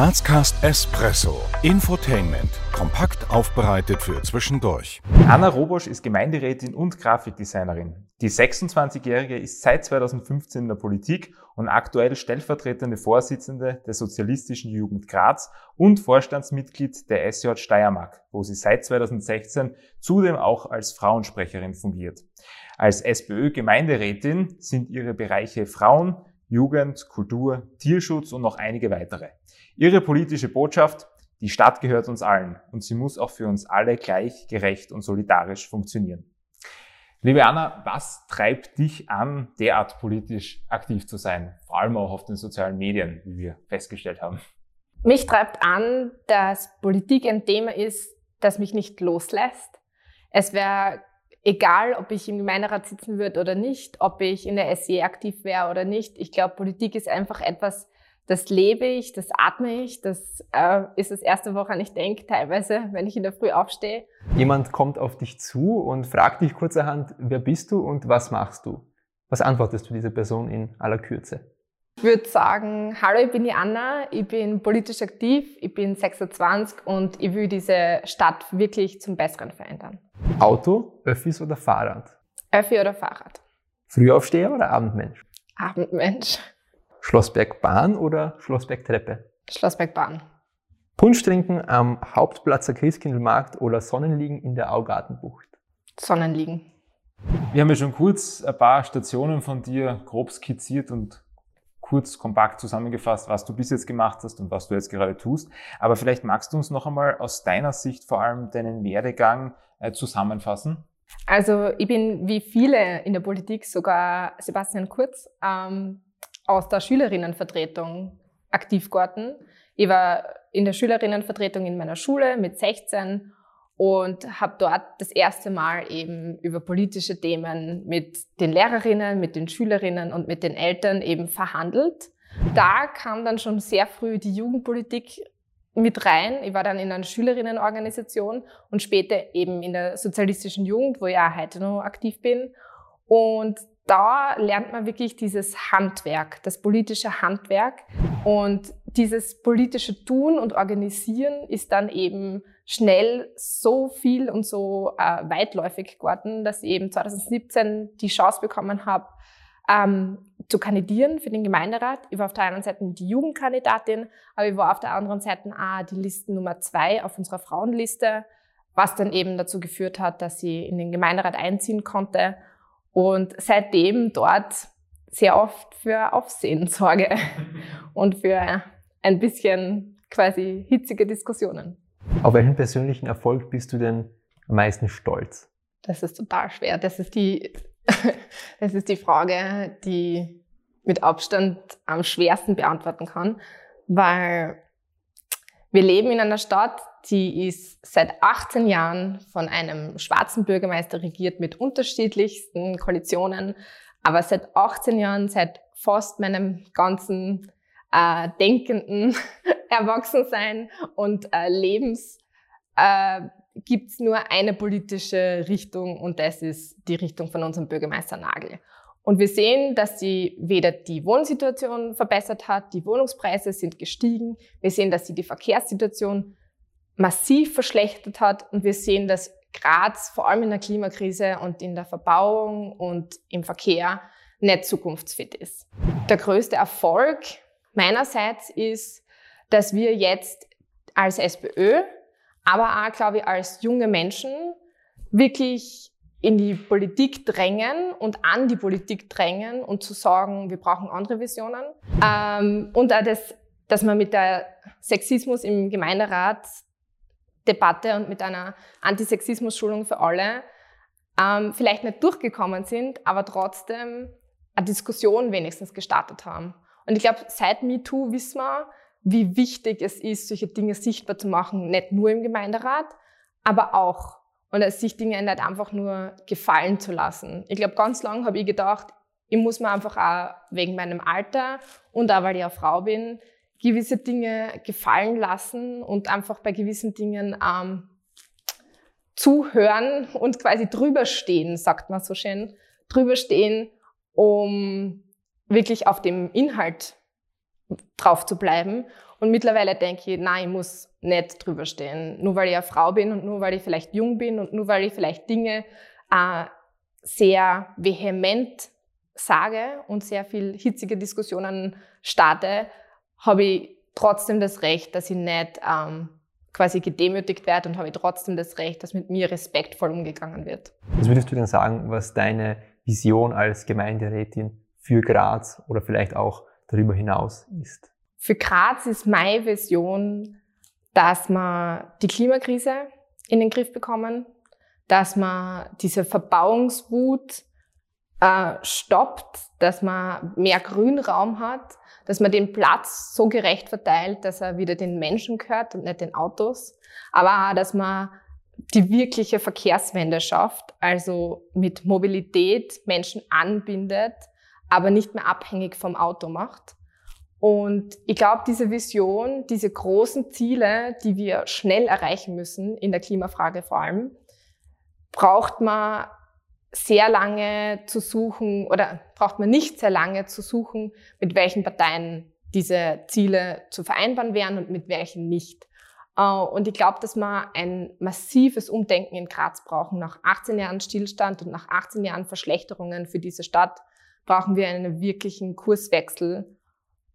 Grazcast Espresso. Infotainment. Kompakt aufbereitet für zwischendurch. Anna Robosch ist Gemeinderätin und Grafikdesignerin. Die 26-Jährige ist seit 2015 in der Politik und aktuell stellvertretende Vorsitzende der Sozialistischen Jugend Graz und Vorstandsmitglied der SJ Steiermark, wo sie seit 2016 zudem auch als Frauensprecherin fungiert. Als SPÖ-Gemeinderätin sind ihre Bereiche Frauen, Jugend, Kultur, Tierschutz und noch einige weitere. Ihre politische Botschaft, die Stadt gehört uns allen und sie muss auch für uns alle gleich, gerecht und solidarisch funktionieren. Liebe Anna, was treibt dich an, derart politisch aktiv zu sein? Vor allem auch auf den sozialen Medien, wie wir festgestellt haben. Mich treibt an, dass Politik ein Thema ist, das mich nicht loslässt. Es wäre egal, ob ich im Gemeinderat sitzen würde oder nicht, ob ich in der SE aktiv wäre oder nicht. Ich glaube, Politik ist einfach etwas, das lebe ich, das atme ich, das äh, ist das erste, woran ich denke, teilweise, wenn ich in der Früh aufstehe. Jemand kommt auf dich zu und fragt dich kurzerhand, wer bist du und was machst du? Was antwortest du dieser Person in aller Kürze? Ich würde sagen, hallo, ich bin die Anna, ich bin politisch aktiv, ich bin 26 und ich will diese Stadt wirklich zum Besseren verändern. Auto, Öffis oder Fahrrad? Öffi oder Fahrrad? Frühaufsteher oder Abendmensch? Abendmensch. Schlossbergbahn oder Schlossbergtreppe? Schlossbergbahn. Punsch trinken am Hauptplatzer Christkindlmarkt oder Sonnenliegen in der Augartenbucht? Sonnenliegen. Wir haben ja schon kurz ein paar Stationen von dir grob skizziert und kurz, kompakt zusammengefasst, was du bis jetzt gemacht hast und was du jetzt gerade tust. Aber vielleicht magst du uns noch einmal aus deiner Sicht vor allem deinen Werdegang äh, zusammenfassen. Also ich bin wie viele in der Politik, sogar Sebastian Kurz, ähm, aus der Schülerinnenvertretung aktiv geworden. Ich war in der Schülerinnenvertretung in meiner Schule mit 16 und habe dort das erste Mal eben über politische Themen mit den Lehrerinnen, mit den Schülerinnen und mit den Eltern eben verhandelt. Da kam dann schon sehr früh die Jugendpolitik mit rein. Ich war dann in einer Schülerinnenorganisation und später eben in der sozialistischen Jugend, wo ich auch heute noch aktiv bin. Und da lernt man wirklich dieses Handwerk, das politische Handwerk. Und dieses politische Tun und Organisieren ist dann eben schnell so viel und so äh, weitläufig geworden, dass ich eben 2017 die Chance bekommen habe, ähm, zu kandidieren für den Gemeinderat. Ich war auf der einen Seite die Jugendkandidatin, aber ich war auf der anderen Seite auch die Listen Nummer zwei auf unserer Frauenliste, was dann eben dazu geführt hat, dass ich in den Gemeinderat einziehen konnte und seitdem dort sehr oft für Aufsehen sorge und für ein bisschen quasi hitzige Diskussionen. Auf welchen persönlichen Erfolg bist du denn am meisten stolz? Das ist total schwer. Das ist die, das ist die Frage, die mit Abstand am schwersten beantworten kann, weil wir leben in einer Stadt, die ist seit 18 Jahren von einem schwarzen Bürgermeister regiert mit unterschiedlichsten Koalitionen. Aber seit 18 Jahren, seit fast meinem ganzen äh, denkenden Erwachsensein und äh, Lebens äh, gibt es nur eine politische Richtung und das ist die Richtung von unserem Bürgermeister Nagel. Und wir sehen, dass sie weder die Wohnsituation verbessert hat, die Wohnungspreise sind gestiegen. Wir sehen, dass sie die Verkehrssituation massiv verschlechtert hat und wir sehen, dass Graz vor allem in der Klimakrise und in der Verbauung und im Verkehr nicht zukunftsfit ist. Der größte Erfolg meinerseits ist, dass wir jetzt als SPÖ, aber auch, glaube ich, als junge Menschen wirklich in die Politik drängen und an die Politik drängen und zu sagen, wir brauchen andere Visionen. Ähm, und auch das, dass man mit der Sexismus im Gemeinderat Debatte und mit einer Antisexismus-Schulung für alle ähm, vielleicht nicht durchgekommen sind, aber trotzdem eine Diskussion wenigstens gestartet haben. Und ich glaube, seit MeToo wissen wir, wie wichtig es ist, solche Dinge sichtbar zu machen, nicht nur im Gemeinderat, aber auch. Und sich Dinge nicht einfach nur gefallen zu lassen. Ich glaube, ganz lange habe ich gedacht, ich muss mir einfach auch wegen meinem Alter und auch weil ich eine Frau bin, gewisse Dinge gefallen lassen und einfach bei gewissen Dingen ähm, zuhören und quasi drüber stehen, sagt man so schön, drüber stehen, um wirklich auf dem Inhalt drauf zu bleiben Und mittlerweile denke ich, nein, ich muss nicht drüber stehen. Nur weil ich eine Frau bin und nur weil ich vielleicht jung bin und nur weil ich vielleicht Dinge äh, sehr vehement sage und sehr viel hitzige Diskussionen starte, habe ich trotzdem das Recht, dass ich nicht ähm, quasi gedemütigt werde und habe trotzdem das Recht, dass mit mir respektvoll umgegangen wird. Was würdest du denn sagen, was deine Vision als Gemeinderätin für Graz oder vielleicht auch darüber hinaus ist? Für Graz ist meine Vision, dass wir die Klimakrise in den Griff bekommen, dass man diese Verbauungswut äh, stoppt, dass man mehr Grünraum hat, dass man den Platz so gerecht verteilt, dass er wieder den Menschen gehört und nicht den Autos, aber auch, dass man die wirkliche Verkehrswende schafft, also mit Mobilität Menschen anbindet, aber nicht mehr abhängig vom Auto macht. Und ich glaube, diese Vision, diese großen Ziele, die wir schnell erreichen müssen, in der Klimafrage vor allem, braucht man sehr lange zu suchen oder braucht man nicht sehr lange zu suchen, mit welchen Parteien diese Ziele zu vereinbaren wären und mit welchen nicht. Äh, und ich glaube, dass wir ein massives Umdenken in Graz brauchen. Nach 18 Jahren Stillstand und nach 18 Jahren Verschlechterungen für diese Stadt brauchen wir einen wirklichen Kurswechsel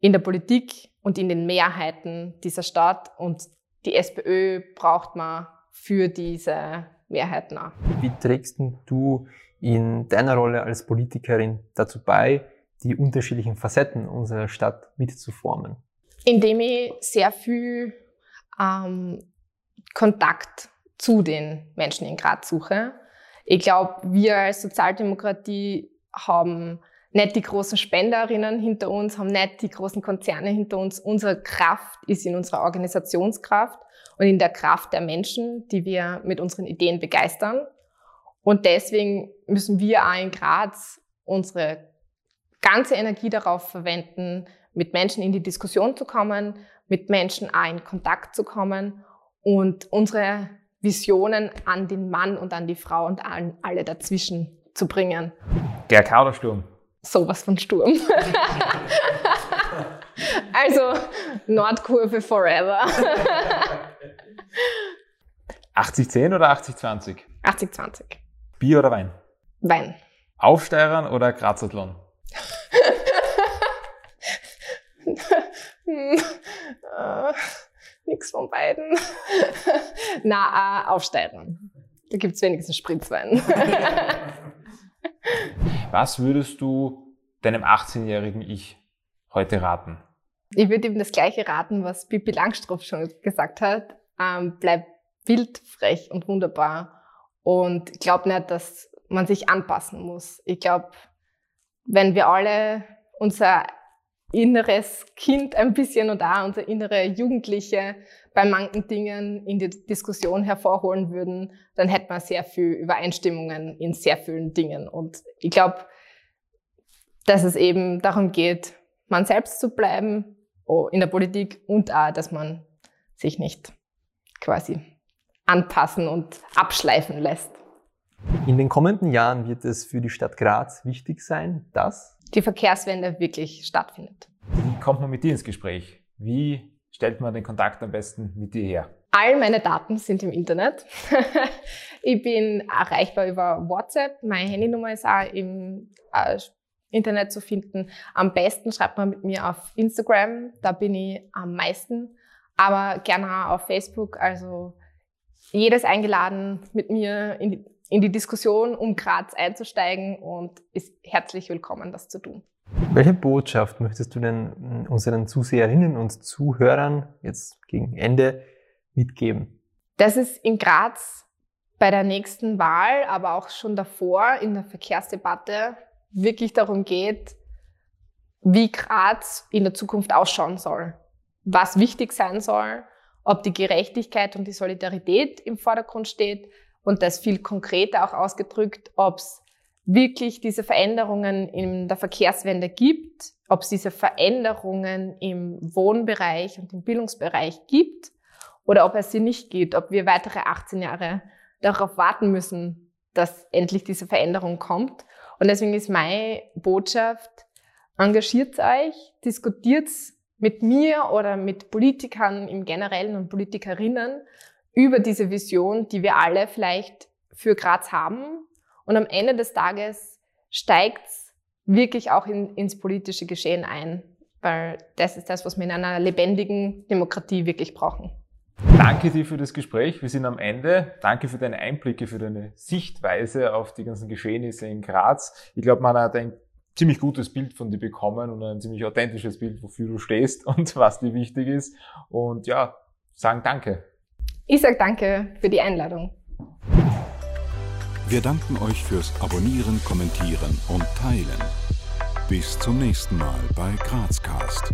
in der Politik und in den Mehrheiten dieser Stadt. Und die SPÖ braucht man für diese Mehrheiten auch. Wie trägst du in deiner Rolle als Politikerin dazu bei, die unterschiedlichen Facetten unserer Stadt mitzuformen? Indem ich sehr viel ähm, Kontakt zu den Menschen in Graz suche. Ich glaube, wir als Sozialdemokratie haben nicht die großen Spenderinnen hinter uns, haben nicht die großen Konzerne hinter uns. Unsere Kraft ist in unserer Organisationskraft und in der Kraft der Menschen, die wir mit unseren Ideen begeistern. Und deswegen müssen wir auch in Graz unsere ganze Energie darauf verwenden, mit Menschen in die Diskussion zu kommen, mit Menschen auch in Kontakt zu kommen und unsere Visionen an den Mann und an die Frau und an alle dazwischen zu bringen. GRK oder Sturm? Sowas von Sturm. also Nordkurve forever. 80-10 oder 80-20? 80-20. Bier oder Wein? Wein. Aufsteirern oder Grazathlon? hm, äh, nix von beiden. Na, äh, Aufsteirern. Da gibt's wenigstens Spritzwein. Was würdest du deinem 18-jährigen Ich heute raten? Ich würde ihm das gleiche raten, was Pippi Langstrumpf schon gesagt hat. Ähm, bleib wild, frech und wunderbar. Und ich glaube nicht, dass man sich anpassen muss. Ich glaube, wenn wir alle unser inneres Kind ein bisschen und auch unsere innere Jugendliche bei manchen Dingen in die Diskussion hervorholen würden, dann hätte man sehr viel Übereinstimmungen in sehr vielen Dingen. Und ich glaube, dass es eben darum geht, man selbst zu bleiben in der Politik und auch, dass man sich nicht quasi anpassen und abschleifen lässt. In den kommenden Jahren wird es für die Stadt Graz wichtig sein, dass die Verkehrswende wirklich stattfindet. Wie kommt man mit dir ins Gespräch? Wie stellt man den Kontakt am besten mit dir her? All meine Daten sind im Internet. ich bin erreichbar über WhatsApp. Meine Handynummer ist auch im äh, Internet zu finden. Am besten schreibt man mit mir auf Instagram. Da bin ich am meisten. Aber gerne auch auf Facebook. Also jedes eingeladen, mit mir in die, in die Diskussion um Graz einzusteigen und ist herzlich willkommen, das zu tun. Welche Botschaft möchtest du denn unseren Zuseherinnen und Zuhörern jetzt gegen Ende mitgeben? Dass es in Graz bei der nächsten Wahl, aber auch schon davor in der Verkehrsdebatte wirklich darum geht, wie Graz in der Zukunft ausschauen soll, was wichtig sein soll, ob die Gerechtigkeit und die Solidarität im Vordergrund steht und das viel konkreter auch ausgedrückt, ob es wirklich diese Veränderungen in der Verkehrswende gibt, ob es diese Veränderungen im Wohnbereich und im Bildungsbereich gibt oder ob es sie nicht gibt, ob wir weitere 18 Jahre darauf warten müssen, dass endlich diese Veränderung kommt. Und deswegen ist meine Botschaft, engagiert euch, diskutiert mit mir oder mit Politikern im Generellen und Politikerinnen über diese Vision, die wir alle vielleicht für Graz haben. Und am Ende des Tages steigt's wirklich auch in, ins politische Geschehen ein, weil das ist das, was wir in einer lebendigen Demokratie wirklich brauchen. Danke dir für das Gespräch. Wir sind am Ende. Danke für deine Einblicke, für deine Sichtweise auf die ganzen Geschehnisse in Graz. Ich glaube, man hat ein ziemlich gutes Bild von dir bekommen und ein ziemlich authentisches Bild, wofür du stehst und was dir wichtig ist. Und ja, sagen Danke. Ich sage Danke für die Einladung. Wir danken euch fürs Abonnieren, Kommentieren und Teilen. Bis zum nächsten Mal bei Grazcast.